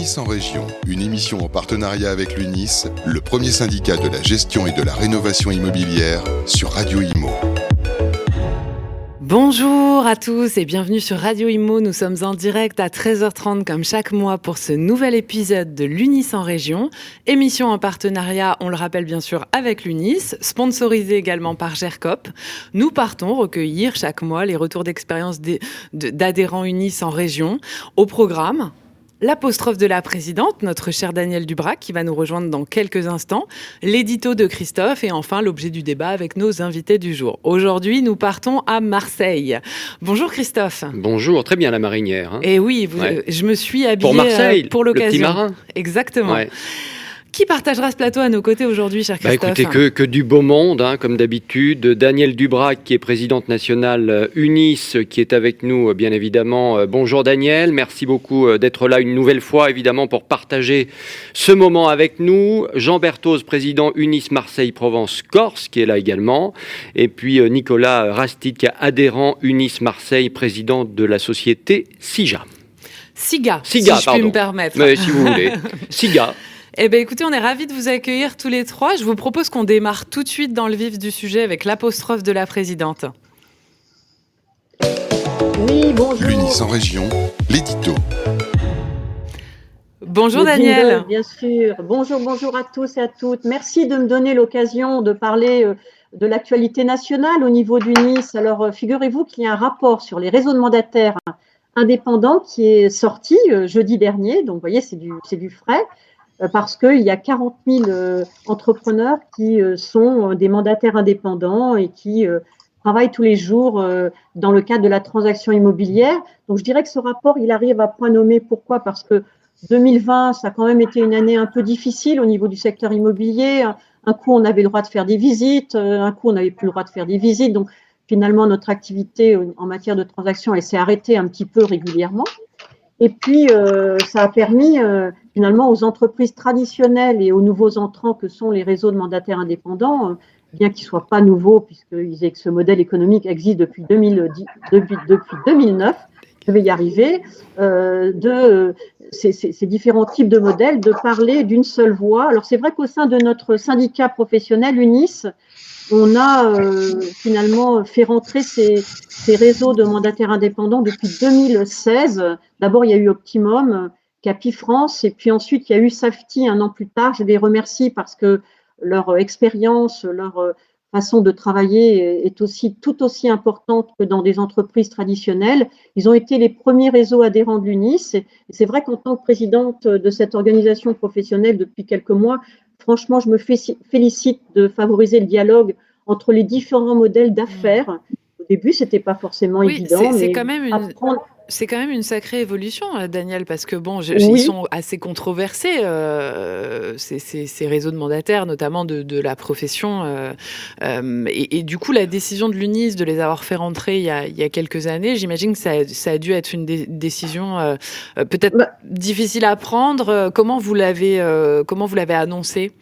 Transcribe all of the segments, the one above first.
L'UNIS en région, une émission en partenariat avec l'UNIS, le premier syndicat de la gestion et de la rénovation immobilière sur Radio Imo. Bonjour à tous et bienvenue sur Radio Imo. Nous sommes en direct à 13h30 comme chaque mois pour ce nouvel épisode de l'UNIS en région. Émission en partenariat, on le rappelle bien sûr, avec l'UNIS, sponsorisée également par GERCOP. Nous partons recueillir chaque mois les retours d'expérience d'adhérents UNIS en région. Au programme, l'apostrophe de la présidente, notre cher Daniel Dubrac, qui va nous rejoindre dans quelques instants, l'édito de Christophe et enfin l'objet du débat avec nos invités du jour. Aujourd'hui, nous partons à Marseille. Bonjour Christophe. Bonjour, très bien la marinière. Hein. Et oui, je me suis habillée pour Marseille, pour l'occasion. Le petit marin. Exactement. Qui partagera ce plateau à nos côtés aujourd'hui, cher bah, Christophe écoutez, que, du beau monde, hein, comme d'habitude. Daniel Dubrac, qui est présidente nationale euh, UNIS, qui est avec nous, euh, bien évidemment. Euh, bonjour Daniel, merci beaucoup d'être là une nouvelle fois, évidemment, pour partager ce moment avec nous. Jean Berthoz, président UNIS Marseille-Provence-Corse, qui est là également. Et puis Nicolas est adhérent UNIS Marseille, président de la société SIGA. SIGA, SIGA si je puis me permettre. Mais si vous voulez. SIGA. Eh bien, écoutez, on est ravis de vous accueillir tous les trois. Je vous propose qu'on démarre tout de suite dans le vif du sujet avec l'apostrophe de la présidente. Oui, bonjour. L'UNIS en région, l'édito. Bonjour Daniel. bien sûr. Bonjour, bonjour à tous et à toutes. Merci de me donner l'occasion de parler euh, de l'actualité nationale au niveau du Nice. Alors, euh, figurez-vous qu'il y a un rapport sur les réseaux de mandataires indépendants qui est sorti euh, jeudi dernier. Donc, vous voyez, c'est du, du frais. Euh, parce qu'il y a 40 000 euh, entrepreneurs qui euh, sont des mandataires indépendants et qui travaillent tous les jours dans le cadre de la transaction immobilière. Donc je dirais que ce rapport, il arrive à point nommé. Pourquoi? Parce que 2020, ça a quand même été une année un peu difficile au niveau du secteur immobilier. Un coup, on avait le droit de faire des visites, un coup, on n'avait plus le droit de faire des visites. Donc finalement, notre activité en matière de transaction, elle s'est arrêtée un petit peu régulièrement. Et puis, ça a permis finalement aux entreprises traditionnelles et aux nouveaux entrants que sont les réseaux de mandataires indépendants, euh, bien qu'ils ne soient pas nouveaux, puisqu'ils aient que ce modèle économique existe depuis, 2010, depuis, depuis 2009, je vais y arriver, de ces, ces, différents types de modèles, de parler d'une seule voix. Alors, c'est vrai qu'au sein de notre syndicat professionnel, UNIS, on a euh, finalement fait rentrer ces, réseaux de mandataires indépendants depuis 2016. D'abord, il y a eu Optimum, Capi France, et puis ensuite, il y a eu Safety un an plus tard. Je les remercie parce que leur expérience, leur façon de travailler est aussi tout aussi importante que dans des entreprises traditionnelles. Ils ont été les premiers réseaux adhérents de l'UNIS. Et c'est vrai qu'en tant que présidente de cette organisation professionnelle depuis quelques mois, franchement, je me félicite de favoriser le dialogue entre les différents modèles d'affaires. Au début, c'était pas forcément évident. C'est quand même une. C'est quand même une sacrée évolution, euh, Daniel, parce que bon, ils sont assez controversés, euh, ces, réseaux de mandataires, notamment de, la profession. Euh, et, du coup, la décision de l'UNIS de les avoir fait rentrer il y a, quelques années, j'imagine que ça, a dû être une décision peut-être bah difficile à prendre. Comment vous l'avez, comment vous l'avez annoncé?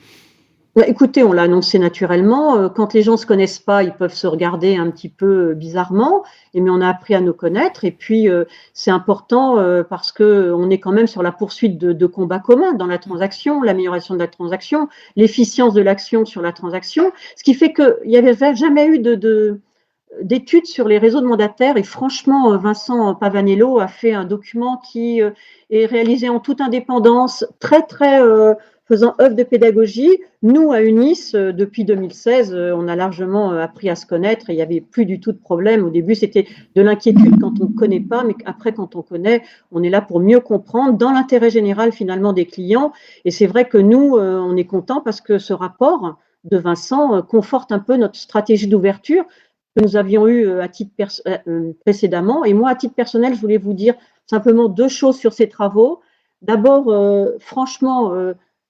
Écoutez, on l'a annoncé naturellement. Euh, quand les gens ne se connaissent pas, ils peuvent se regarder un petit peu euh, bizarrement. mais on a appris à nous connaître. Et puis, euh, c'est important parce qu'on est quand même sur la poursuite de, combats communs dans la transaction, l'amélioration de la transaction, l'efficience de l'action sur la transaction. Ce qui fait qu'il n'y avait jamais eu de, d'études sur les réseaux de mandataires et franchement, Vincent Pavanello a fait un document qui est réalisé en toute indépendance, très très faisant œuvre de pédagogie. Nous, à UNIS, euh, depuis 2016, euh, on a largement euh, appris à se connaître et il n'y avait plus du tout de problème. Au début, c'était de l'inquiétude quand on ne connaît pas, mais après, quand on connaît, on est là pour mieux comprendre dans l'intérêt général finalement des clients. Et c'est vrai que nous, on est content parce que ce rapport de Vincent conforte un peu notre stratégie d'ouverture que nous avions eu à titre précédemment. Et moi, à titre personnel, je voulais vous dire simplement deux choses sur ces travaux. D'abord, franchement,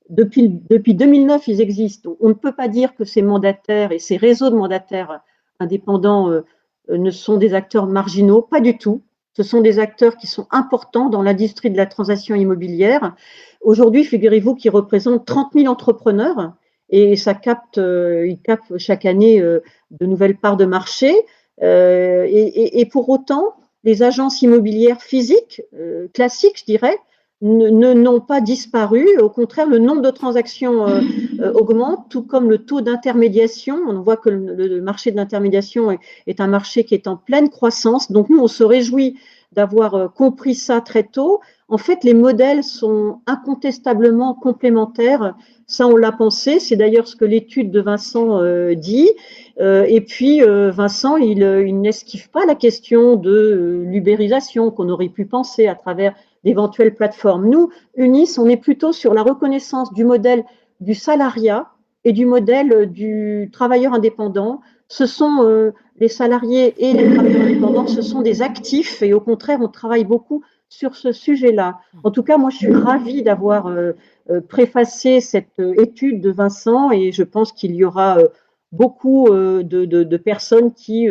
depuis, depuis 2009, ils existent. On ne peut pas dire que ces mandataires et ces réseaux de mandataires indépendants euh, ne sont des acteurs marginaux, pas du tout. Ce sont des acteurs qui sont importants dans l'industrie de la transaction immobilière. Aujourd'hui, figurez-vous qu'ils représentent 30 000 entrepreneurs et ça capte, euh, ils captent chaque année euh, de nouvelles parts de marché. et, et, pour autant, les agences immobilières physiques, classiques, je dirais, n'ont pas disparu. Au contraire, le nombre de transactions euh, euh, augmente, tout comme le taux d'intermédiation. On voit que le, marché de l'intermédiation est, un marché qui est en pleine croissance. Donc nous, on se réjouit d'avoir euh, compris ça très tôt. En fait, les modèles sont incontestablement complémentaires. Ça, on l'a pensé. C'est d'ailleurs ce que l'étude de Vincent dit. et puis, Vincent, il, il n'esquive pas la question de l'ubérisation qu'on aurait pu penser à travers d'éventuelles plateformes. Nous, UNIS, on est plutôt sur la reconnaissance du modèle du salariat et du modèle du travailleur indépendant. Ce sont euh, les salariés et les travailleurs indépendants, ce sont des actifs et au contraire, on travaille beaucoup sur ce sujet-là. En tout cas, moi, je suis ravie d'avoir euh, euh, préfacé cette étude de Vincent et je pense qu'il y aura beaucoup de, de, personnes qui,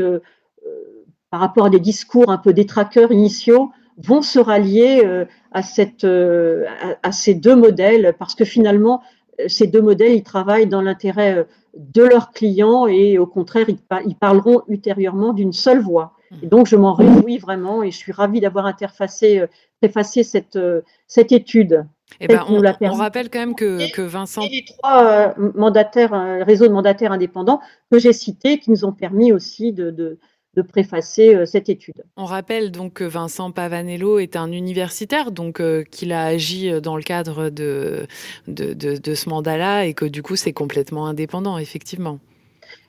par rapport à des discours un peu détraqueurs initiaux, vont se rallier euh, à, cette, euh, à, ces deux modèles parce que finalement, euh, ces deux modèles, ils travaillent dans l'intérêt de leurs clients et au contraire, ils, parleront ultérieurement d'une seule voix. Mmh. Et donc, je m'en réjouis vraiment et je suis ravie d'avoir interfacé, préfacé cette, cette étude. Eh ben, on, on, rappelle quand même que, que Vincent. Et les trois mandataires, réseaux de mandataires indépendants que j'ai cités, qui nous ont permis aussi de, de, de préfacer euh, cette étude. On rappelle donc que Vincent Pavanello est un universitaire, donc euh, qu'il a agi euh, dans le cadre de, de, de ce mandat-là et que du coup c'est complètement indépendant, effectivement.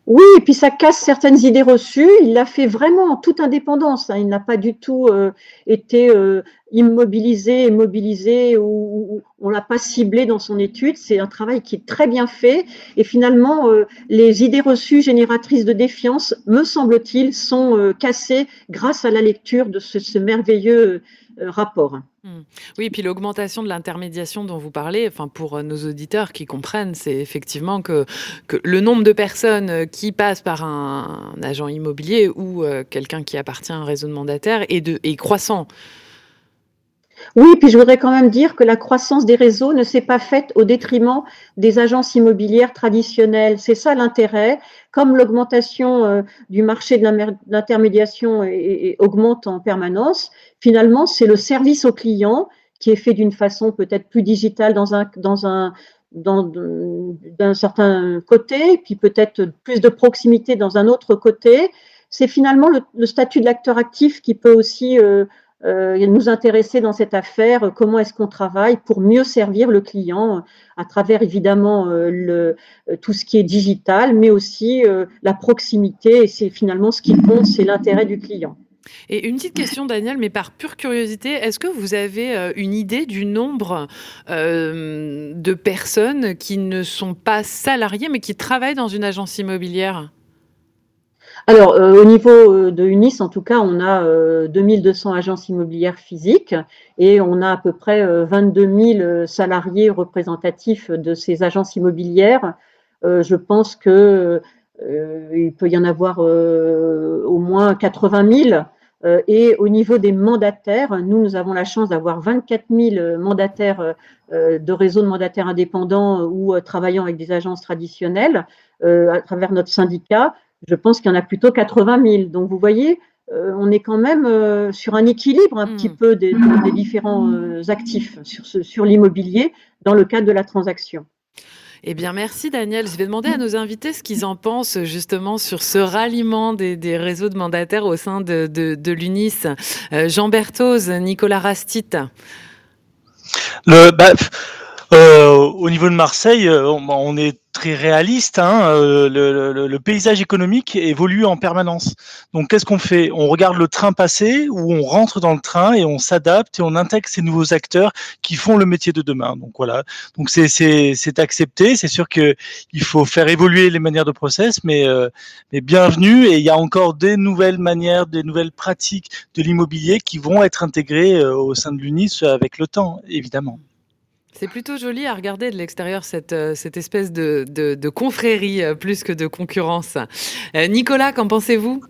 Oui, et puis ça casse certaines idées reçues. Il l'a fait vraiment en toute indépendance. Hein. Il n'a pas du tout euh, été euh, immobilisé, mobilisé ou, on l'a pas ciblé dans son étude. C'est un travail qui est très bien fait. Et finalement, euh, les idées reçues génératrices de défiance, me semble-t-il, sont cassées grâce à la lecture de ce merveilleux rapport. Mmh. Oui, et puis l'augmentation de l'intermédiation dont vous parlez, enfin pour euh, nos auditeurs qui comprennent, c'est effectivement que, le nombre de personnes euh, qui passent par un, agent immobilier ou euh, quelqu'un qui appartient à un réseau de mandataires est, de, est croissant. Oui, puis je voudrais quand même dire que la croissance des réseaux ne s'est pas faite au détriment des agences immobilières traditionnelles. C'est ça l'intérêt. Comme l'augmentation euh, du marché de l'intermédiation augmente en permanence, finalement, c'est le service au client qui est fait d'une façon peut-être plus digitale dans un, dans un, d'un certain côté, puis peut-être plus de proximité dans un autre côté. C'est finalement le, statut de l'acteur actif qui peut aussi euh, euh, nous intéresser dans cette affaire, comment est-ce qu'on travaille pour mieux servir le client à travers évidemment euh, le, euh, tout ce qui est digital, mais aussi la proximité. Et c'est finalement ce qui compte, c'est l'intérêt du client. Et une petite question, Daniel, mais par pure curiosité, est-ce que vous avez une idée du nombre de personnes qui ne sont pas salariées, mais qui travaillent dans une agence immobilière? Alors, euh, au niveau euh, de UNIS, en tout cas, on a 2200 euh, agences immobilières physiques et on a à peu près 22 000 salariés représentatifs de ces agences immobilières. je pense que il peut y en avoir au moins 80 000. et au niveau des mandataires, nous, nous avons la chance d'avoir 24 000 mandataires de réseaux de mandataires indépendants ou travaillant avec des agences traditionnelles à travers notre syndicat je pense qu'il y en a plutôt 80 000. Donc vous voyez, euh, on est quand même euh, sur un équilibre un petit hmm. peu des, différents euh, actifs sur, sur l'immobilier dans le cadre de la transaction. Eh bien, merci Daniel. Je vais demander à nos invités ce qu'ils en pensent justement sur ce ralliement des, réseaux de mandataires au sein de, l'UNIS. Jean Berthoz, Nicolas Rastit. Le, bah, euh, au niveau de Marseille, euh, on, est très réaliste. Hein, euh, le, paysage économique évolue en permanence. Donc, qu'est-ce qu'on fait? On regarde le train passer ou on rentre dans le train et on s'adapte et on intègre ces nouveaux acteurs qui font le métier de demain. Donc voilà. Donc c'est accepté. C'est sûr que il faut faire évoluer les manières de process, mais mais bienvenue. Et il y a encore des nouvelles manières, des nouvelles pratiques de l'immobilier qui vont être intégrées au sein de l'UNIS avec le temps, évidemment. C'est plutôt joli à regarder de l'extérieur, cette, euh, cette espèce de, confrérie euh, plus que de concurrence. Euh, Nicolas, qu'en pensez-vous?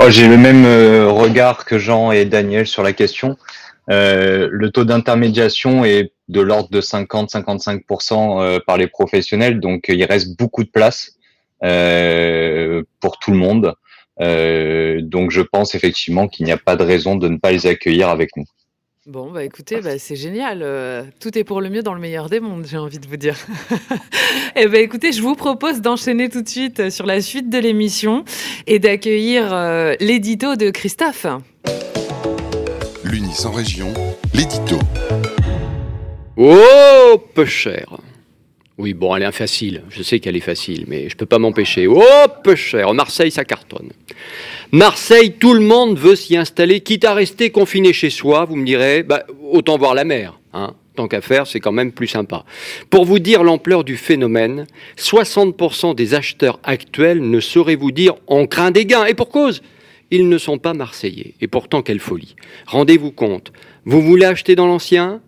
Oh, J'ai le même regard que Jean et Daniel sur la question. le taux d'intermédiation est de l'ordre de 50-55% par les professionnels, donc il reste beaucoup de place pour tout le monde. donc je pense effectivement qu'il n'y a pas de raison de ne pas les accueillir avec nous. Bon, bah écoutez, bah, c'est génial. Euh, tout est pour le mieux dans le meilleur des mondes, j'ai envie de vous dire. Eh bien, écoutez, je vous propose d'enchaîner tout de suite sur la suite de l'émission et d'accueillir euh, l'édito de Christophe. L'Unis en région, l'édito. Oh, peu cher. Oui, bon, elle est facile. Je sais qu'elle est facile, mais je ne peux pas m'empêcher. Oh, peu cher. Marseille, ça cartonne. Marseille, tout le monde veut s'y installer, quitte à rester confiné chez soi. Vous me direz, bah, autant voir la mer. Hein. Tant qu'à faire, c'est quand même plus sympa. Pour vous dire l'ampleur du phénomène, 60% des acheteurs actuels ne sauraient vous dire on craint des gains. Et pour cause, ils ne sont pas marseillais. Et pourtant, quelle folie. Rendez-vous compte. Vous voulez acheter dans l'ancien?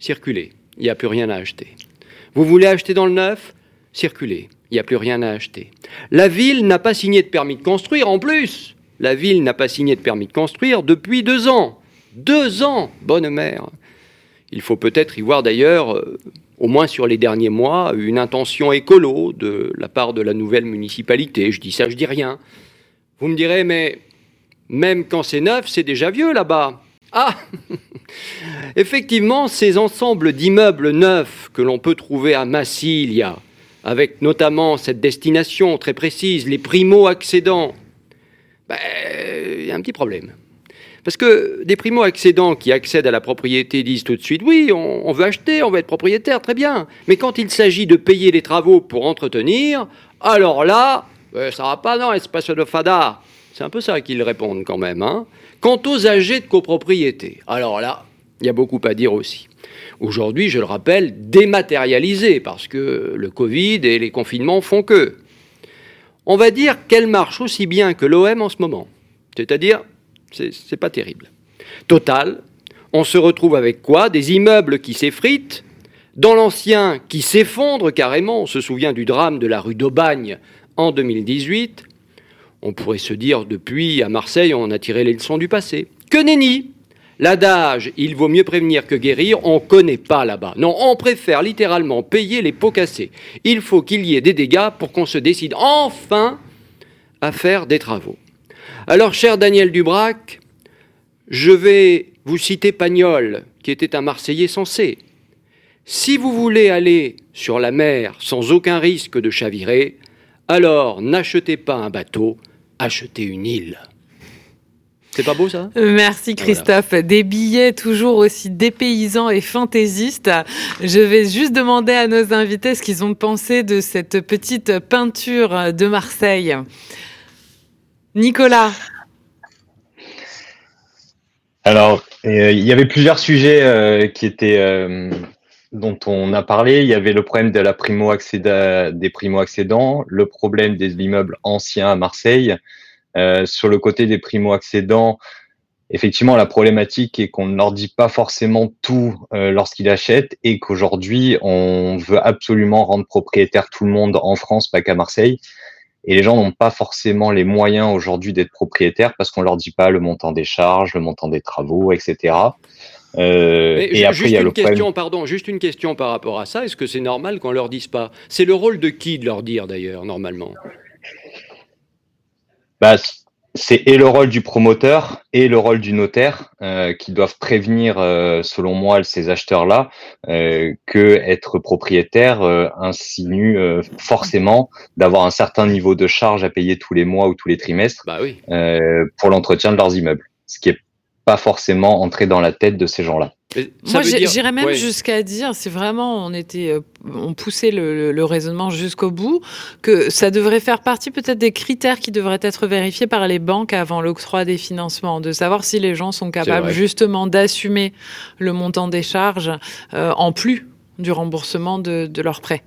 Circulez. Il n'y a plus rien à acheter. Vous voulez acheter dans le neuf? Circulez. Il n'y a plus rien à acheter. La ville n'a pas signé de permis de construire en plus. La ville n'a pas signé de permis de construire depuis deux ans. Deux ans, bonne mère. Il faut peut-être y voir d'ailleurs, euh, au moins sur les derniers mois, une intention écolo de la part de la nouvelle municipalité. Je dis ça, je dis rien. Vous me direz, mais même quand c'est neuf, c'est déjà vieux là-bas. Ah Effectivement, ces ensembles d'immeubles neufs que l'on peut trouver à Massilia, avec notamment cette destination très précise, les primo-accédants, ben, il y a un petit problème. Parce que des primo-accédants qui accèdent à la propriété disent tout de suite oui, on, veut acheter, on veut être propriétaire, très bien. Mais quand il s'agit de payer les travaux pour entretenir, alors là, ben, ça va pas, non, espace de fada. C'est un peu ça qu'ils répondent quand même. Hein. Quant aux âgés de copropriété, alors là, il y a beaucoup à dire aussi. Aujourd'hui, je le rappelle, dématérialisé, parce que le Covid et les confinements font que. On va dire qu'elle marche aussi bien que l'OM en ce moment. C'est-à-dire, c'est pas terrible. Total, on se retrouve avec quoi? Des immeubles qui s'effritent, dans l'ancien qui s'effondre carrément. On se souvient du drame de la rue d'Aubagne en 2018. On pourrait se dire, depuis, à Marseille, on a tiré les leçons du passé. Que nenni L'adage il vaut mieux prévenir que guérir, on ne connaît pas là-bas. Non, on préfère littéralement payer les pots cassés. Il faut qu'il y ait des dégâts pour qu'on se décide enfin à faire des travaux. Alors, cher Daniel Dubrac, je vais vous citer Pagnol, qui était un Marseillais sensé. Si vous voulez aller sur la mer sans aucun risque de chavirer, alors n'achetez pas un bateau, achetez une île. C'est pas beau ça? Merci Christophe. Des billets toujours aussi dépaysants et fantaisistes. Je vais juste demander à nos invités ce qu'ils ont pensé de cette petite peinture de Marseille. Nicolas. Alors, euh, il y avait plusieurs sujets euh, qui étaient euh, dont on a parlé. Il y avait le problème de la primo des primo-accédants, le problème des immeubles anciens à Marseille, euh, sur le côté des primo-accédants, effectivement, la problématique est qu'on ne leur dit pas forcément tout euh, lorsqu'ils achètent et qu'aujourd'hui, on veut absolument rendre propriétaire tout le monde en France, pas qu'à Marseille. Et les gens n'ont pas forcément les moyens aujourd'hui d'être propriétaires parce qu'on leur dit pas le montant des charges, le montant des travaux, etc. Euh, et après, il y a une question, pardon, juste une question par rapport à ça. Est-ce que c'est normal qu'on leur dise pas? C'est le rôle de qui de leur dire d'ailleurs, normalement? Bah, c'est et le rôle du promoteur et le rôle du notaire euh, qui doivent prévenir, euh, selon moi, ces acheteurs-là euh, que être propriétaire insinue forcément d'avoir un certain niveau de charge à payer tous les mois ou tous les trimestres bah oui. pour l'entretien de leurs immeubles, ce qui est pas forcément entré dans la tête de ces gens-là. Moi, j'irais même jusqu'à dire, si vraiment on était, euh, on poussait le, raisonnement jusqu'au bout, que ça devrait faire partie peut-être des critères qui devraient être vérifiés par les banques avant l'octroi des financements, de savoir si les gens sont capables justement d'assumer le montant des charges euh, en plus du remboursement de, de leurs prêts.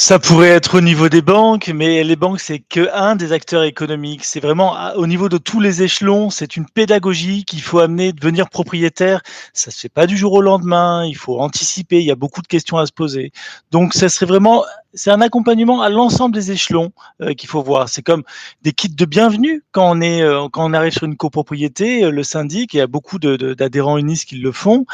Ça pourrait être au niveau des banques, mais les banques, c'est que un des acteurs économiques. C'est vraiment au niveau de tous les échelons. C'est une pédagogie qu'il faut amener, devenir propriétaire. Ça se fait pas du jour au lendemain. Il faut anticiper. Il y a beaucoup de questions à se poser. Donc, ça serait vraiment c'est un accompagnement à l'ensemble des échelons euh, qu'il faut voir. C'est comme des kits de bienvenue quand on est euh, quand on arrive sur une copropriété, euh, le syndic, il y a beaucoup d'adhérents de, unis qui le font,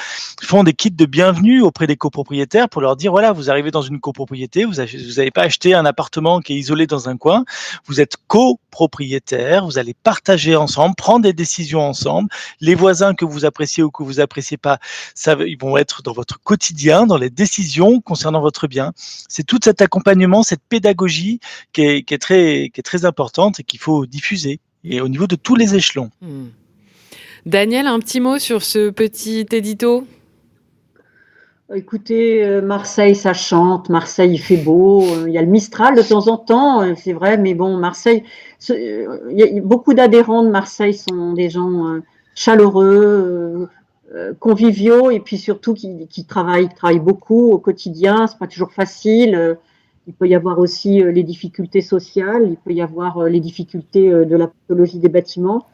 font des kits de bienvenue auprès des copropriétaires pour leur dire voilà, vous arrivez dans une copropriété, vous n'avez pas acheté un appartement qui est isolé dans un coin, vous êtes copropriétaire, vous allez partager ensemble, prendre des décisions ensemble. Les voisins que vous appréciez ou que vous appréciez pas, ça, ils vont être dans votre quotidien, dans les décisions concernant votre bien. C'est toute cette accompagnement, cette pédagogie qui est, très, qui est très importante et qu'il faut diffuser, et au niveau de tous les échelons. Hmm. Daniel, un petit mot sur ce petit édito? Écoutez, euh, Marseille, ça chante, Marseille, il fait beau, euh, il y a le Mistral de temps en temps, euh, c'est vrai, mais bon, Marseille, beaucoup d'adhérents de Marseille sont des gens chaleureux, conviviaux, et puis surtout qui, travaillent, qui travaillent beaucoup au quotidien, c'est pas toujours facile. Il peut y avoir aussi euh, les difficultés sociales, il peut y avoir euh, les difficultés euh, de la pathologie des bâtiments.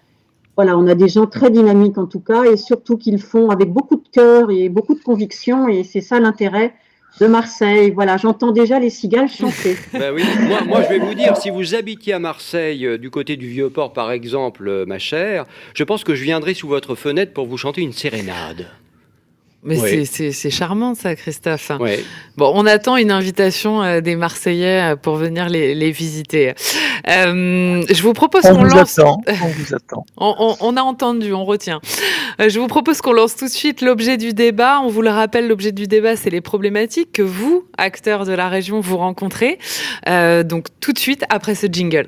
Voilà, on a des gens très dynamiques en tout cas, et surtout qu'ils font avec beaucoup de cœur et beaucoup de conviction, et c'est ça l'intérêt de Marseille. Voilà, j'entends déjà les cigales chanter. ben oui. moi, moi, je vais vous dire, si vous habitiez à Marseille, du côté du Vieux-Port par exemple, ma chère, je pense que je viendrai sous votre fenêtre pour vous chanter une sérénade. Mais c'est charmant ça, Christophe. Bon, on attend une invitation euh, des Marseillais euh, pour venir les, les visiter. Euh, je vous propose qu'on lance. Attend. On vous attend. on, on, a entendu, on retient. Euh, je vous propose qu'on lance tout de suite l'objet du débat. On vous le rappelle, l'objet du débat, c'est les problématiques que vous, acteurs de la région, vous rencontrez. Euh, donc tout de suite après ce jingle.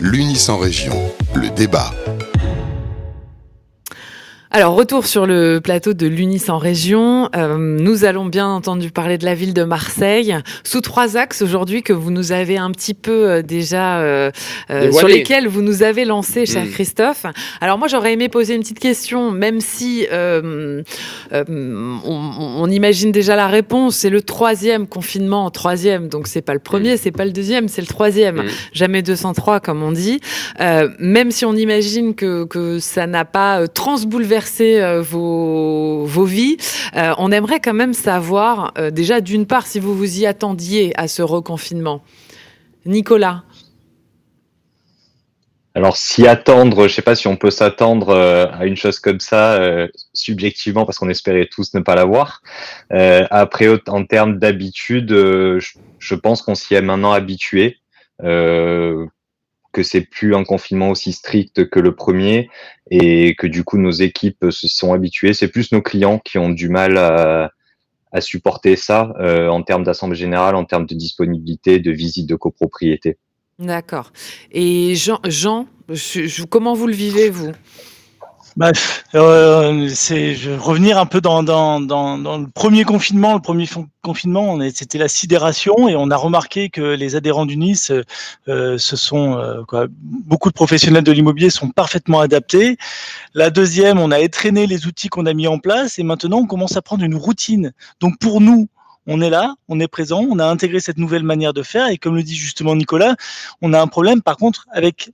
L'Unis en région, le débat. Alors, retour sur le plateau de l'Unis en région. Euh, nous allons bien entendu parler de la ville de Marseille, sous trois axes aujourd'hui que vous nous avez un petit peu euh, déjà, euh, sur lesquels vous nous avez lancé, cher hmm. Christophe. Alors moi, j'aurais aimé poser une petite question, même si on, on, imagine déjà la réponse. C'est le troisième confinement en troisième, donc c'est pas le premier, hmm. c'est pas le deuxième, c'est le troisième. Hmm. Jamais 203, comme on dit. même si on imagine que, que ça n'a pas transbouleversé euh, vos, vies. Euh, on aimerait quand même savoir, euh, déjà, d'une part, si vous vous y attendiez à ce reconfinement. Nicolas alors s'y attendre, je ne sais pas si on peut s'attendre à une chose comme ça subjectivement parce qu'on espérait tous ne pas l'avoir. après, en termes d'habitude, je, pense qu'on s'y est maintenant habitué que c'est plus un confinement aussi strict que le premier et que du coup nos équipes se sont habituées. C'est plus nos clients qui ont du mal à, supporter ça euh, en termes d'assemblée générale, en termes de disponibilité, de visite de copropriété. D'accord. Et Jean, Jean comment vous le vivez, vous? Bah, euh, c'est revenir un peu dans, dans, dans, dans, le premier confinement. Le premier confinement, c'était la sidération et on a remarqué que les adhérents du Nice, euh, ce sont euh, quoi, beaucoup de professionnels de l'immobilier sont parfaitement adaptés. La deuxième, on a étraîné les outils qu'on a mis en place et maintenant on commence à prendre une routine. Donc pour nous, on est là, on est présent, on a intégré cette nouvelle manière de faire et comme le dit justement Nicolas, on a un problème par contre avec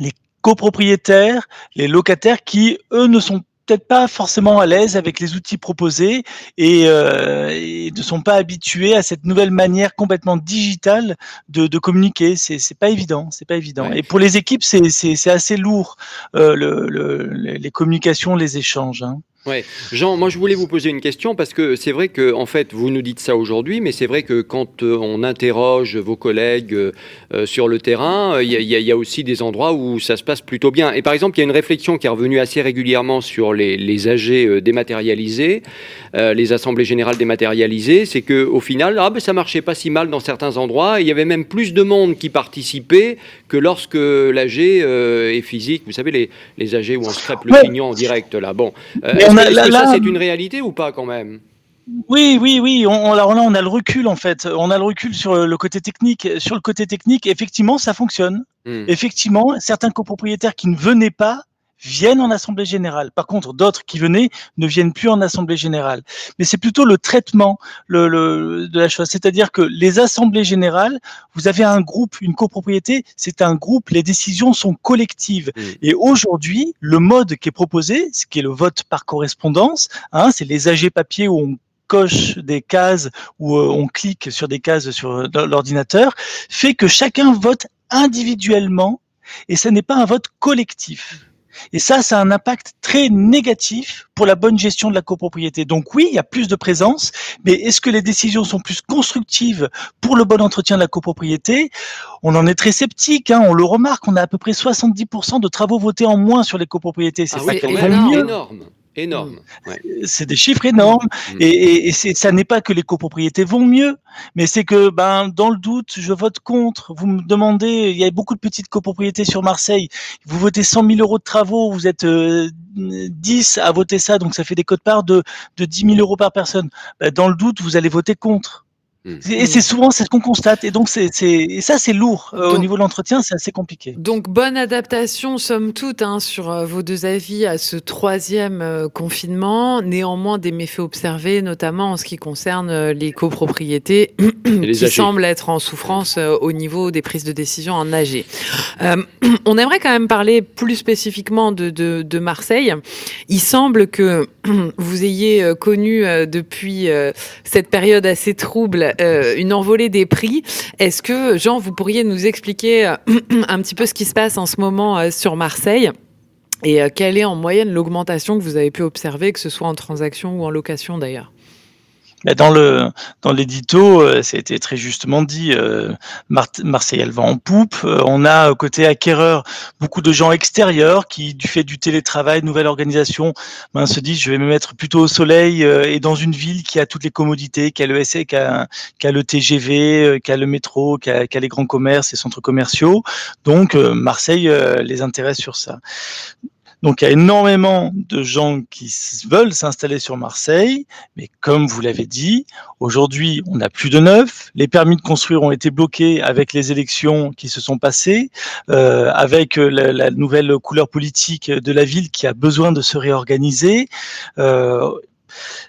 les copropriétaires, les locataires qui, eux, ne sont peut-être pas forcément à l'aise avec les outils proposés et, euh, ne sont pas habitués à cette nouvelle manière complètement digitale de, de communiquer. C'est c'est pas évident, c'est pas évident. Et pour les équipes, c'est c'est assez lourd euh, le, le, les communications, les échanges. Hein. Ouais. Jean, moi je voulais vous poser une question parce que c'est vrai que en fait vous nous dites ça aujourd'hui, mais c'est vrai que quand euh, on interroge vos collègues euh, euh, sur le terrain, il y, a aussi des endroits où ça se passe plutôt bien. Et par exemple, il y a une réflexion qui est revenue assez régulièrement sur les, les AG dématérialisés, les assemblées générales dématérialisées, c'est que au final, ah ben ça marchait pas si mal dans certains endroits. il y avait même plus de monde qui participait que lorsque l'AG est physique. Vous savez les, les AG où on se crêpe le pignon en direct là. Bon que ça, c'est une réalité ou pas quand même? Oui, oui, oui. On, là, on a le recul en fait. On a le recul sur le côté technique. Sur le côté technique, effectivement, ça fonctionne. Hmm. Effectivement, certains copropriétaires qui ne venaient pas viennent en assemblée générale. Par contre, d'autres qui venaient ne viennent plus en assemblée générale. Mais c'est plutôt le traitement le, le, de la chose. C'est-à-dire que les assemblées générales, vous avez un groupe, une copropriété, c'est un groupe, les décisions sont collectives. Mmh. Et aujourd'hui, le mode qui est proposé, ce qui est le vote par correspondance, hein, c'est les AG papier où on coche des cases ou euh, on clique sur des cases sur l'ordinateur, fait que chacun vote individuellement et ce n'est pas un vote collectif. Et ça, ça a un impact très négatif pour la bonne gestion de la copropriété. Donc oui, il y a plus de présence, mais est-ce que les décisions sont plus constructives pour le bon entretien de la copropriété? On en est très sceptique, hein, on le remarque, on a à peu près 70% de travaux votés en moins sur les copropriétés. C'est ah énorme. Énorme. Mm. C'est des chiffres énormes. Mm. Et, et, ça n'est pas que les copropriétés vont mieux, mais c'est que, ben, dans le doute, je vote contre. Vous me demandez, il y a beaucoup de petites copropriétés sur Marseille. Vous votez 100 000 euros de travaux, vous êtes 10 euh, à voter ça, donc ça fait des codes-parts de, de 10 000 euros par personne. Ben, dans le doute, vous allez voter contre. Mm. Et c'est souvent ce qu'on constate. Et donc, c'est, et ça, c'est lourd. Euh, au niveau de l'entretien, c'est assez compliqué. Donc, bonne adaptation, somme toute, hein, sur euh, vos deux avis à ce troisième euh, confinement. Néanmoins, des méfaits observés, notamment en ce qui concerne les copropriétés, qui semblent être en souffrance au niveau des prises de décision en AG. on aimerait quand même parler plus spécifiquement de, de, de Marseille. Il semble que vous ayez connu depuis cette période assez trouble euh, une envolée des prix. Est-ce que, Jean, vous pourriez nous expliquer euh, un petit peu ce qui se passe en ce moment euh, sur Marseille et quelle est en moyenne l'augmentation que vous avez pu observer, que ce soit en transaction ou en location d'ailleurs? Dans le dans l'édito, euh, a été très justement dit. Euh, Marseille, elle va en poupe. Euh, on a côté acquéreur beaucoup de gens extérieurs qui, du fait du télétravail, nouvelle organisation, ben, se disent je vais me mettre plutôt au soleil et dans une ville qui a toutes les commodités, qui a le SC, qui a, qui a le TGV, qui a le métro, qui a, qui a, les grands commerces, les centres commerciaux. Donc Marseille les intéresse sur ça. Donc il y a énormément de gens qui veulent s'installer sur Marseille, mais comme vous l'avez dit, aujourd'hui on n'a plus de neuf, les permis de construire ont été bloqués avec les élections qui se sont passées, euh, avec la, nouvelle couleur politique de la ville qui a besoin de se réorganiser. Euh,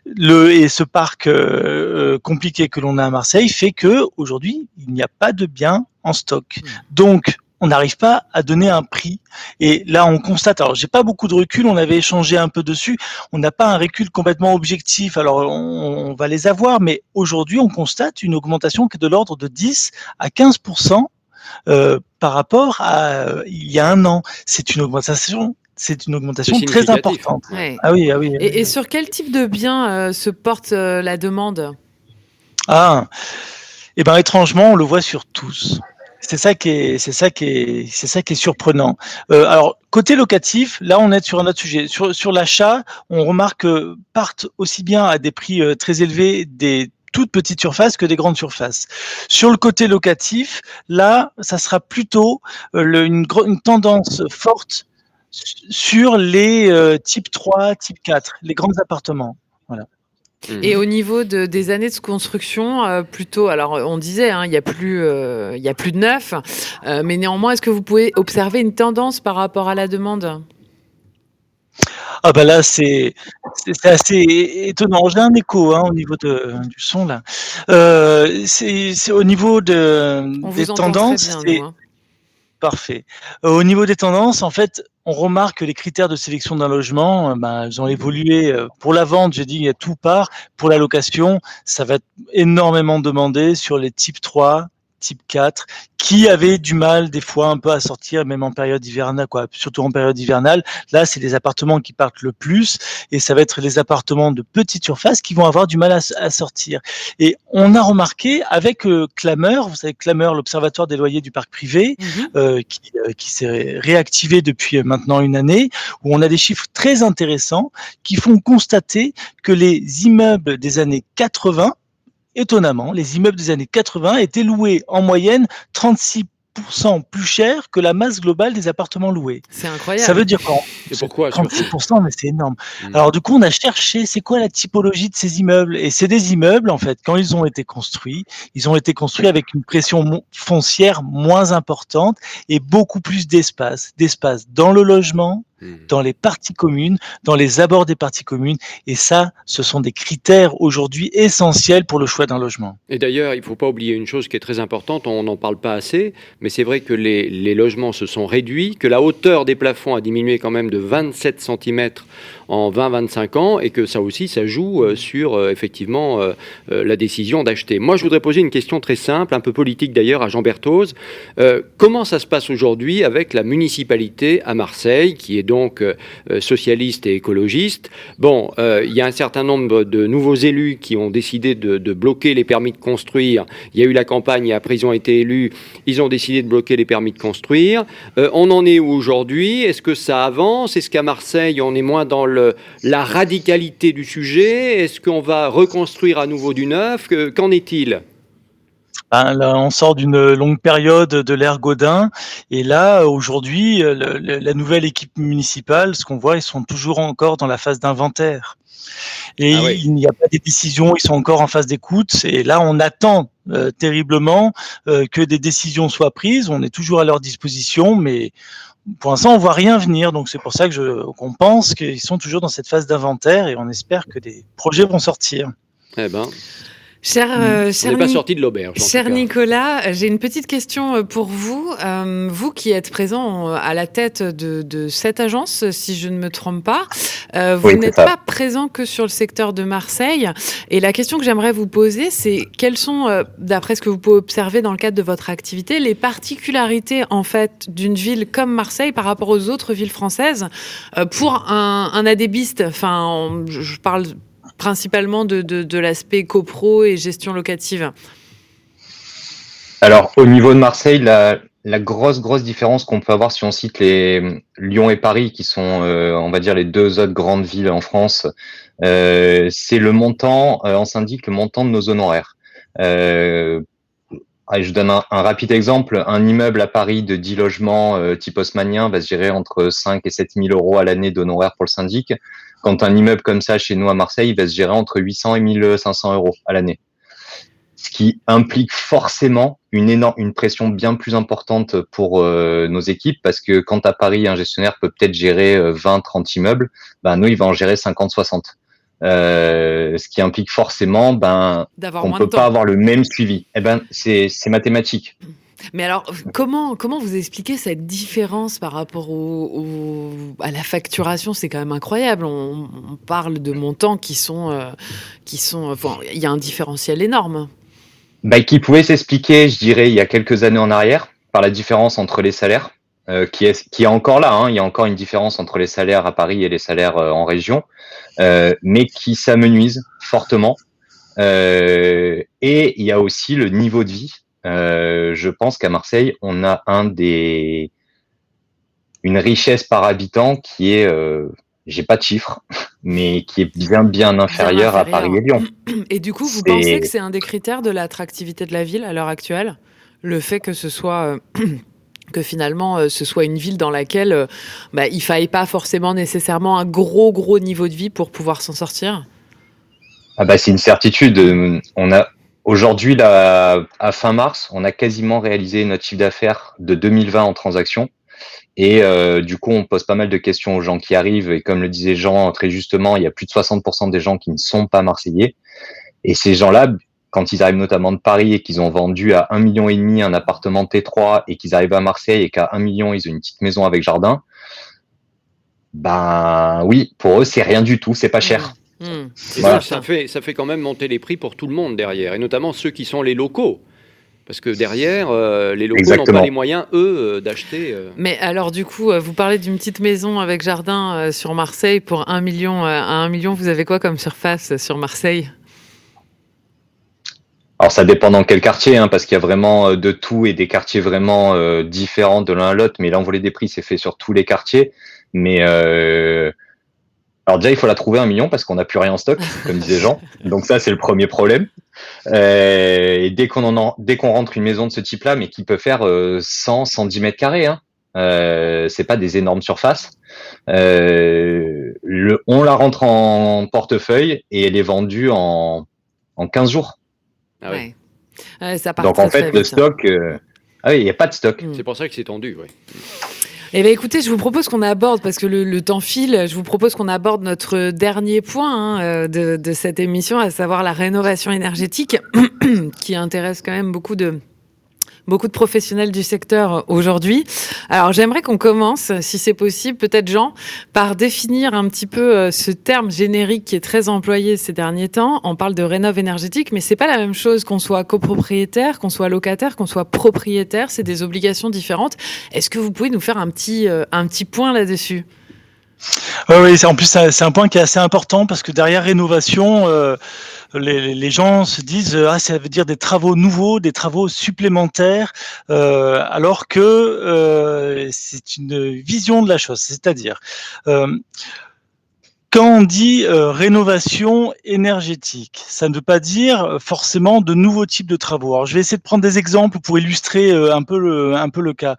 le, et ce parc euh, compliqué que l'on a à Marseille fait que aujourd'hui il n'y a pas de biens en stock. Mmh. Donc on n'arrive pas à donner un prix. Et là, on constate, alors j'ai pas beaucoup de recul, on avait échangé un peu dessus, on n'a pas un recul complètement objectif, alors on, va les avoir, mais aujourd'hui, on constate une augmentation qui est de l'ordre de 10 à 15% euh, par rapport à il y a un an. C'est une augmentation c'est une augmentation très importante. Ah oui, ah oui. Et, sur quel type de bien euh, se porte euh, la demande? Ah, eh ben étrangement, on le voit sur tous. C'est ça qui est, c'est ça qui est, c'est ça qui est surprenant. Euh, alors côté locatif, là on est sur un autre sujet. Sur, l'achat, on remarque que partent aussi bien à des prix euh, très élevés des toutes petites surfaces que des grandes surfaces. Sur le côté locatif, là, ça sera plutôt euh, une, une, tendance forte sur les euh, type 3, type 4, les grands appartements. Voilà. Et au niveau de, des années de construction, euh, plutôt, alors on disait, hein, il n'y a plus, euh, y a plus de neuf, euh, mais néanmoins, est-ce que vous pouvez observer une tendance par rapport à la demande? Ah bah là c'est assez étonnant. J'ai un écho hein, au niveau de, du son là. c'est au niveau de, des tendances. Bien, Parfait. Euh, au niveau des tendances, en fait, on remarque que les critères de sélection d'un logement, euh, ben, ils ont évolué. Euh, pour la vente, j'ai dit, il y a tout part. Pour la location, ça va être énormément demandé sur les types 3, type 4 qui avaient du mal des fois un peu à sortir, même en période hivernale, quoi, surtout en période hivernale. Là, c'est les appartements qui partent le plus et ça va être les appartements de petite surface qui vont avoir du mal à, sortir. Et on a remarqué avec euh, Clameur, vous savez Clameur, l'observatoire des loyers du parc privé, mhm. euh, qui, euh, qui s'est réactivé depuis maintenant une année, où on a des chiffres très intéressants qui font constater que les immeubles des années 80 étonnamment, les immeubles des années 80 étaient loués en moyenne 36% plus cher que la masse globale des appartements loués. C'est incroyable. Ça veut dire quoi? Pourquoi 36%, mais c'est énorme. Hmm. Alors du coup, on a cherché c'est quoi la typologie de ces immeubles? Et c'est des immeubles en fait quand ils ont été construits, ils ont été construits avec une pression foncière moins importante et beaucoup plus d'espace, d'espace dans le logement. Dans les parties communes, dans les abords des parties communes. Et ça, ce sont des critères aujourd'hui essentiels pour le choix d'un logement. Et d'ailleurs, il ne faut pas oublier une chose qui est très importante, on n'en parle pas assez, mais c'est vrai que les, les, logements se sont réduits, que la hauteur des plafonds a diminué quand même de 27 cm en 20-25 ans et que ça aussi, ça joue sur effectivement la décision d'acheter. Moi, je voudrais poser une question très simple, un peu politique d'ailleurs, à Jean Berthoz. comment ça se passe aujourd'hui avec la municipalité à Marseille, qui est donc socialiste et écologiste? Bon, il y a un certain nombre de nouveaux élus qui ont décidé de, de bloquer les permis de construire. Il y a eu la campagne et après ils ont été élus, ils ont décidé de bloquer les permis de construire. Euh, on en est où aujourd'hui? Est-ce que ça avance? Est-ce qu'à Marseille, on est moins dans le, la radicalité du sujet Est-ce qu'on va reconstruire à nouveau du neuf Qu'en est-il ben, là, on sort d'une longue période de l'ère Godin, et là, aujourd'hui, la nouvelle équipe municipale, ce qu'on voit, ils sont toujours encore dans la phase d'inventaire. Et ah il n'y a pas des décisions, ils sont encore en phase d'écoute. Et là, on attend euh, terriblement euh, que des décisions soient prises. On est toujours à leur disposition, mais pour l'instant, on voit rien venir. Donc c'est pour ça que je, qu'on pense qu'ils sont toujours dans cette phase d'inventaire et on espère que des projets vont sortir. Eh ben, Cher, mm. euh, cher, pas sorti de l'auberge. Cher Nicolas, j'ai une petite question euh, pour vous. Euh, vous qui êtes présent à la tête de, de, cette agence, si je ne me trompe pas, euh, vous n'êtes pas présent que sur le secteur de Marseille. Et la question que j'aimerais vous poser, c'est quelles sont, euh, d'après ce que vous pouvez observer dans le cadre de votre activité, les particularités en fait d'une ville comme Marseille par rapport aux autres villes françaises pour un, un adébiste? Enfin, je parle principalement de, de, l'aspect copro et gestion locative Alors, au niveau de Marseille, la, grosse, grosse différence qu'on peut avoir si on cite les Lyon et Paris, qui sont, euh, on va dire, les deux autres grandes villes en France, euh, c'est le montant, euh, on s'indique le montant de nos honoraires. Euh, je donne un, rapide exemple. Un immeuble à Paris de 10 logements type haussmanien va se gérer entre 5 et 7 000 euros à l'année d'honoraires pour le syndic quand un immeuble comme ça chez nous à Marseille il va se gérer entre 800 et 1500 euros à l'année. Ce qui implique forcément une énorme, une pression bien plus importante pour euh, nos équipes parce que quand à Paris un gestionnaire peut peut-être gérer 20, euh, 30 immeubles, ben nous il va en gérer 50, 60. Euh, ce qui implique forcément ben qu'on ne peut pas avoir le même suivi. Eh ben c'est mathématique. Mais alors, comment, comment vous expliquez cette différence par rapport à la facturation? C'est quand même incroyable. On, parle de montants qui sont. Euh, qui sont enfin, il y a un différentiel énorme. Bah, qui pouvait s'expliquer, je dirais, il y a quelques années en arrière, par la différence entre les salaires, euh, qui, est, qui est encore là. Hein. il y a encore une différence entre les salaires à Paris et les salaires euh, en région, mais qui s'amenuise fortement. et il y a aussi le niveau de vie euh, je pense qu'à Marseille, on a un des une richesse par habitant qui est, euh, j'ai pas de chiffres, mais qui est bien bien inférieure à Paris et Lyon. Et du coup, vous pensez que c'est un des critères de l'attractivité de la ville à l'heure actuelle, le fait que ce soit euh, que finalement ce soit une ville dans laquelle bah, il faille pas forcément nécessairement un gros gros niveau de vie pour pouvoir s'en sortir? Ah bah c'est une certitude. On a Aujourd'hui, à fin mars, on a quasiment réalisé notre chiffre d'affaires de 2020 en transaction. Et euh, du coup, on pose pas mal de questions aux gens qui arrivent. Et comme le disait Jean très justement, il y a plus de 60% des gens qui ne sont pas marseillais. Et ces gens-là, quand ils arrivent notamment de Paris et qu'ils ont vendu à un million et demi un appartement T3 et qu'ils arrivent à Marseille et qu'à un million ils ont une petite maison avec jardin, ben oui, pour eux c'est rien du tout, c'est pas cher. Hmm. ça, ça, fait, ça fait quand même monter les prix pour tout le monde derrière, et notamment ceux qui sont les locaux. Parce que derrière, euh, les locaux n'ont pas les moyens, eux, euh, d'acheter. Euh. Mais alors, du coup, vous parlez d'une petite maison avec jardin sur Marseille pour 1 million. à 1 million, vous avez quoi comme surface sur Marseille? Alors ça dépend dans quel quartier, hein, parce qu'il y a vraiment de tout et des quartiers vraiment différents de l'un à l'autre. Mais l'envolée des prix, c'est fait sur tous les quartiers. Mais alors déjà, il faut la trouver un million parce qu'on n'a plus rien en stock, comme disait Jean. Donc ça, c'est le premier problème. Euh, et dès qu'on en dès qu'on rentre une maison de ce type-là, mais qui peut faire euh, 100, 110 mètres carrés, hein, euh, c'est pas des énormes surfaces. Euh, le, on la rentre en portefeuille et elle est vendue en, en 15 jours. Ah ouais. Donc en fait, le stock, euh, ah oui, il n'y a pas de stock. C'est pour ça que c'est tendu, oui. Eh bien, écoutez, je vous propose qu'on aborde, parce que le, temps file, je vous propose qu'on aborde notre dernier point hein, euh, de, de, cette émission, à savoir la rénovation énergétique, qui intéresse quand même beaucoup de, beaucoup de professionnels du secteur aujourd'hui. Alors j'aimerais qu'on commence, si c'est possible, peut-être Jean, par définir un petit peu euh, ce terme générique qui est très employé ces derniers temps. On parle de rénov énergétique, mais c'est pas la même chose qu'on soit copropriétaire, qu'on soit locataire, qu'on soit propriétaire. C'est des obligations différentes. Est-ce que vous pouvez nous faire un petit, euh, un petit point là-dessus? Oui, en plus, c'est un point qui est assez important parce que derrière rénovation, euh, les, gens se disent ah ça veut dire des travaux nouveaux, des travaux supplémentaires, euh, alors que euh, c'est une vision de la chose. C'est-à-dire quand on dit euh, rénovation énergétique, ça ne veut pas dire euh, forcément de nouveaux types de travaux. Alors, je vais essayer de prendre des exemples pour illustrer euh, un peu le, un peu le cas.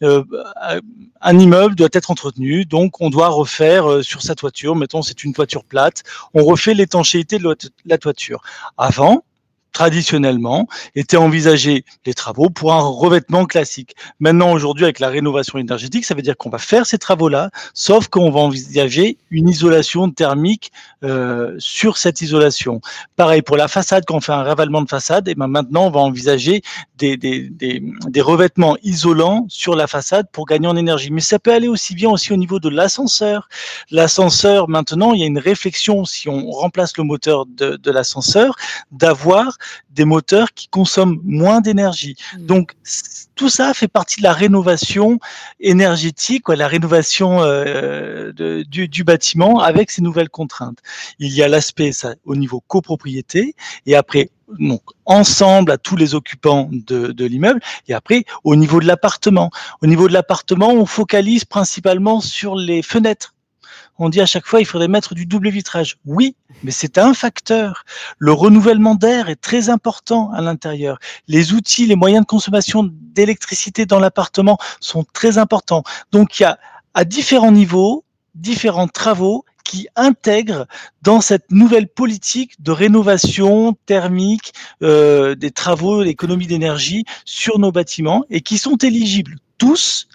un immeuble doit être entretenu, donc on doit refaire sur sa toiture, mettons c'est une toiture plate, on refait l'étanchéité de la toiture. Avant, traditionnellement, étaient envisagés les travaux pour un revêtement classique. Maintenant, aujourd'hui, avec la rénovation énergétique, ça veut dire qu'on va faire ces travaux-là, sauf qu'on va envisager une isolation thermique euh, sur cette isolation. Pareil pour la façade, quand on fait un ravalement de façade, et ben maintenant, on va envisager des, des, des, des revêtements isolants sur la façade pour gagner en énergie. Mais ça peut aller aussi bien aussi au niveau de l'ascenseur. L'ascenseur, maintenant, il y a une réflexion, si on remplace le moteur de, de l'ascenseur, d'avoir des moteurs qui consomment moins d'énergie. Mmh. Donc tout ça fait partie de la rénovation énergétique, la rénovation euh, du, bâtiment avec ces nouvelles contraintes. Il y a l'aspect au niveau copropriété et après donc ensemble à tous les occupants de l'immeuble et après au niveau de l'appartement. Au niveau de l'appartement, on focalise principalement sur les fenêtres on dit à chaque fois il faudrait mettre du double vitrage. Oui, mais c'est un facteur. Le renouvellement d'air est très important à l'intérieur. Les outils, les moyens de consommation d'électricité dans l'appartement sont très importants. Donc il y a à différents niveaux différents travaux qui intègrent dans cette nouvelle politique de rénovation thermique euh, des travaux, l'économie d'énergie sur nos bâtiments et qui sont éligibles tous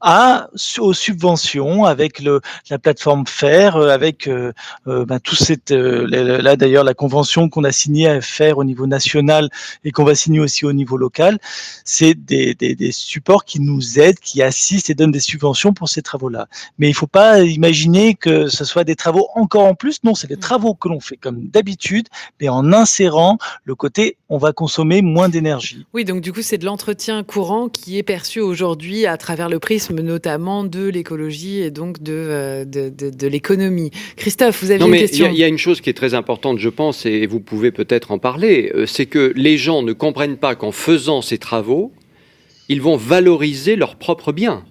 à aux subventions avec le, la plateforme FAIR, euh, avec euh, euh, ben, tout cette là d'ailleurs la convention qu'on a signée à faire au niveau national et qu'on va signer aussi au niveau local, c'est des, des, des, supports qui nous aident, qui assistent et donnent des subventions pour ces travaux-là. Mais il faut pas imaginer que ce soit des travaux encore en plus. Non, c'est des mmh. travaux que l'on fait comme d'habitude, mais en insérant le côté on va consommer moins d'énergie. Oui, donc du coup c'est de l'entretien courant qui est perçu aujourd'hui à travers le prisme notamment de l'écologie et donc de, euh, de, de, l'économie. Christophe, vous avez une question Il y, a une chose qui est très importante, je pense, et vous pouvez peut-être en parler, euh, c'est que les gens ne comprennent pas qu'en faisant ces travaux, ils vont valoriser leurs propres biens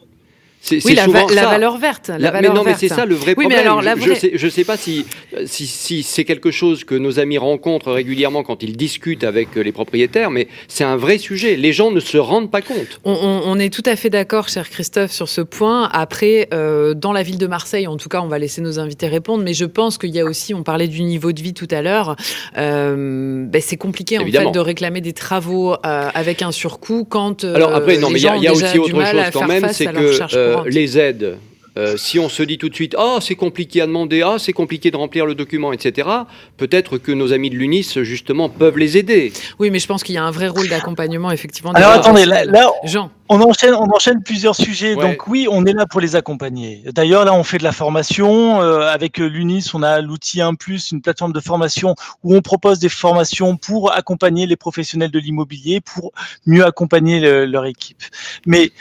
oui, la, valeur verte. La, valeur mais non, mais c'est ça le vrai problème. alors, Je ne sais, pas si, si, si c'est quelque chose que nos amis rencontrent régulièrement quand ils discutent avec les propriétaires, mais c'est un vrai sujet. Les gens ne se rendent pas compte. On, est tout à fait d'accord, cher Christophe, sur ce point. Après, euh, dans la ville de Marseille, en tout cas, on va laisser nos invités répondre, mais je pense qu'il y a aussi, on parlait du niveau de vie tout à l'heure, euh, ben, c'est compliqué en fait de réclamer des travaux euh, avec un surcoût quand. alors après, non, mais il y a, aussi autre chose quand même, c'est que les aides, euh, si on se dit tout de suite ah c'est compliqué à demander, ah c'est compliqué de remplir le document, etc. Peut-être que nos amis de l'UNIS justement peuvent les aider. Oui, mais je pense qu'il y a un vrai rôle d'accompagnement effectivement. Alors attendez, là, Jean. On enchaîne, on enchaîne plusieurs sujets. Donc oui, on est là pour les accompagner. D'ailleurs là, on fait de la formation euh, avec l'UNIS. On a l'outil 1 plus, une plateforme de formation où on propose des formations pour accompagner les professionnels de l'immobilier, pour mieux accompagner leur équipe. Mais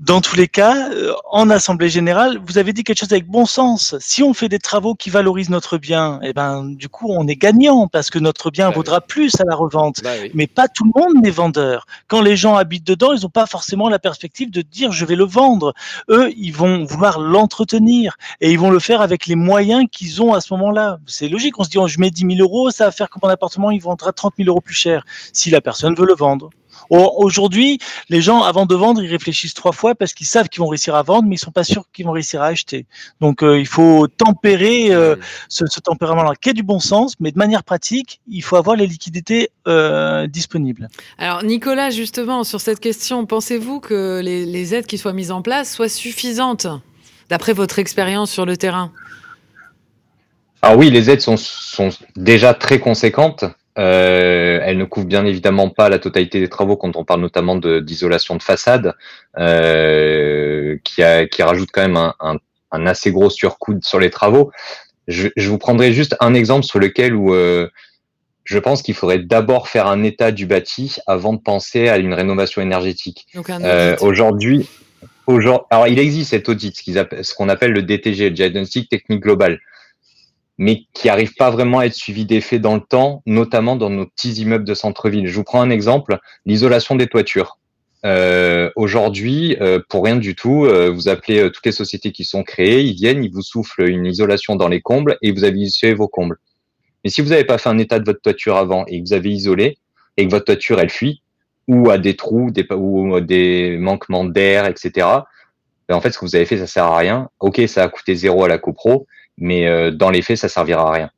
dans tous les cas, euh, en assemblée générale, vous avez dit quelque chose avec bon sens. Si on fait des travaux qui valorisent notre bien, eh ben du coup on est gagnant parce que notre bien bah vaudra plus à la revente. Bah Mais pas tout le monde n'est vendeur. Quand les gens habitent dedans, ils n'ont pas forcément la perspective de dire je vais le vendre. Eux, ils vont vouloir l'entretenir et ils vont le faire avec les moyens qu'ils ont à ce moment-là. C'est logique. On se dit oh, je mets 10 000 euros, ça va faire que mon appartement il vendra 30 000 euros plus cher si la personne veut le vendre. Aujourd'hui, les gens, avant de vendre, ils réfléchissent trois fois parce qu'ils savent qu'ils vont réussir à vendre, mais ils sont pas sûrs qu'ils vont réussir à acheter. Donc, euh, il faut tempérer euh, ce, tempérament-là, qui est du bon sens, mais de manière pratique, il faut avoir les liquidités euh, disponibles. Alors, Nicolas, justement, sur cette question, pensez-vous que les, aides qui soient mises en place soient suffisantes, d'après votre expérience sur le terrain? Alors oui, les aides sont, sont déjà très conséquentes. Euh, elle ne couvre bien évidemment pas la totalité des travaux quand on parle notamment d'isolation de, façade, euh, qui, a, qui rajoute quand même un, un, un, assez gros surcoût sur les travaux. Je, je, vous prendrai juste un exemple sur lequel où euh, je pense qu'il faudrait d'abord faire un état du bâti avant de penser à une rénovation énergétique. Euh, aujourd'hui, alors il existe cet audit, ce qu'on appelle le DTG, le Diagnostic Technique Global mais qui n'arrive pas vraiment à être suivi d'effet dans le temps, notamment dans nos petits immeubles de centre-ville. Je vous prends un exemple, l'isolation des toitures. Euh, Aujourd'hui, euh, pour rien du tout, euh, vous appelez euh, toutes les sociétés qui sont créées, ils viennent, ils vous soufflent une isolation dans les combles et vous avez isolé vos combles. Mais si vous n'avez pas fait un état de votre toiture avant et que vous avez isolé et que votre toiture elle fuit ou a des trous, des, ou des manquements d'air, etc. Ben en fait, ce que vous avez fait, ça sert à rien. Ok, ça a coûté zéro à la copro, mais euh, dans les faits, ça servira à rien.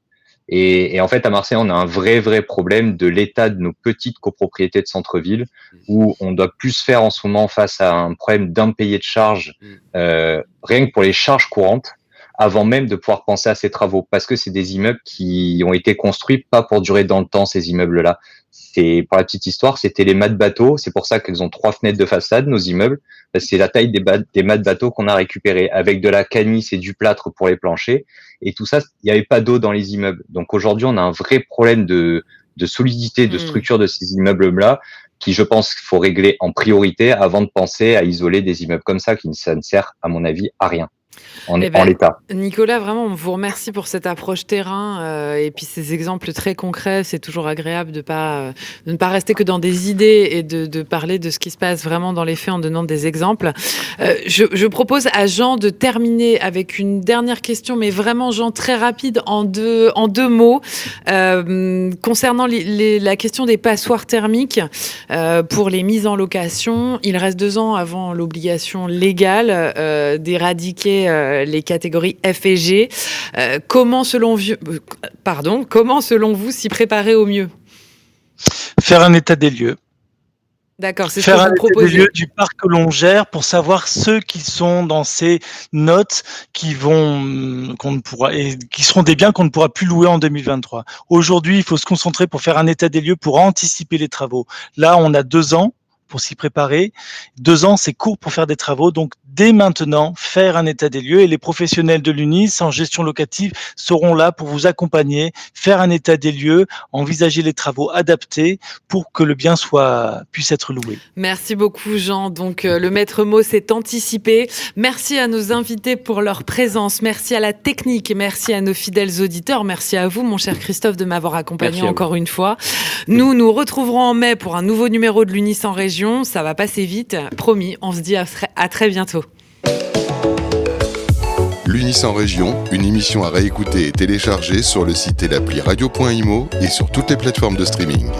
Et, et, en fait, à Marseille, on a un vrai, vrai problème de l'état de nos petites copropriétés de centre-ville, où on doit plus faire en ce moment face à un problème d'impayé de charges, euh, rien que pour les charges courantes, avant même de pouvoir penser à ces travaux, parce que c'est des immeubles qui ont été construits pas pour durer dans le temps, ces immeubles-là. C'est pour la petite histoire, c'était les mâts de bateau. C'est pour ça qu'ils ont trois fenêtres de façade, nos immeubles. C'est la taille des, des mâts de bateau qu'on a récupéré avec de la canisse et du plâtre pour les planchers. Et tout ça, il n'y avait pas d'eau dans les immeubles. Donc aujourd'hui, on a un vrai problème de, de solidité, de mmh. structure de ces immeubles-là qui, je pense, qu'il faut régler en priorité avant de penser à isoler des immeubles comme ça, qui ça ne sert, à mon avis, à rien en, eh ben, l'état. Nicolas, vraiment, on vous remercie pour cette approche terrain euh, et puis ces exemples très concrets. C'est toujours agréable de, pas, euh, de ne pas rester que dans des idées et de, de, parler de ce qui se passe vraiment dans les faits en donnant des exemples. Euh, je, je, propose à Jean de terminer avec une dernière question, mais vraiment, Jean, très rapide, en deux, en deux mots, euh, concernant les, les, la question des passoires thermiques euh, pour les mises en location. Il reste deux ans avant l'obligation légale d'éradiquer euh, les catégories F et G. Euh, comment, selon vous, pardon, comment, selon vous, s'y préparer au mieux? Faire un état des lieux. D'accord, c'est faire un état des lieux du parc que l'on gère pour savoir ceux qui sont dans ces notes qui vont qu'on ne pourra et qui seront des biens qu'on ne pourra plus louer en 2023. Aujourd'hui, il faut se concentrer pour faire un état des lieux pour anticiper les travaux. Là, on a deux ans pour s'y préparer. Deux ans, c'est court pour faire des travaux. Donc, dès maintenant, faire un état des lieux et les professionnels de l'UNIS en gestion locative seront là pour vous accompagner, faire un état des lieux, envisager les travaux adaptés pour que le bien soit, puisse être loué. Merci beaucoup, Jean. Donc, euh, le maître mot s'est anticipé. Merci à nos invités pour leur présence. Merci à la technique. Merci à nos fidèles auditeurs. Merci à vous, mon cher Christophe, de m'avoir accompagné encore une fois. Nous nous retrouverons en mai pour un nouveau numéro de l'UNIS en région ça va passer vite. Promis, on se dit à, très bientôt. L'Unis en région, une émission à réécouter et télécharger sur le site et l'appli radio.imo et sur toutes les plateformes de streaming.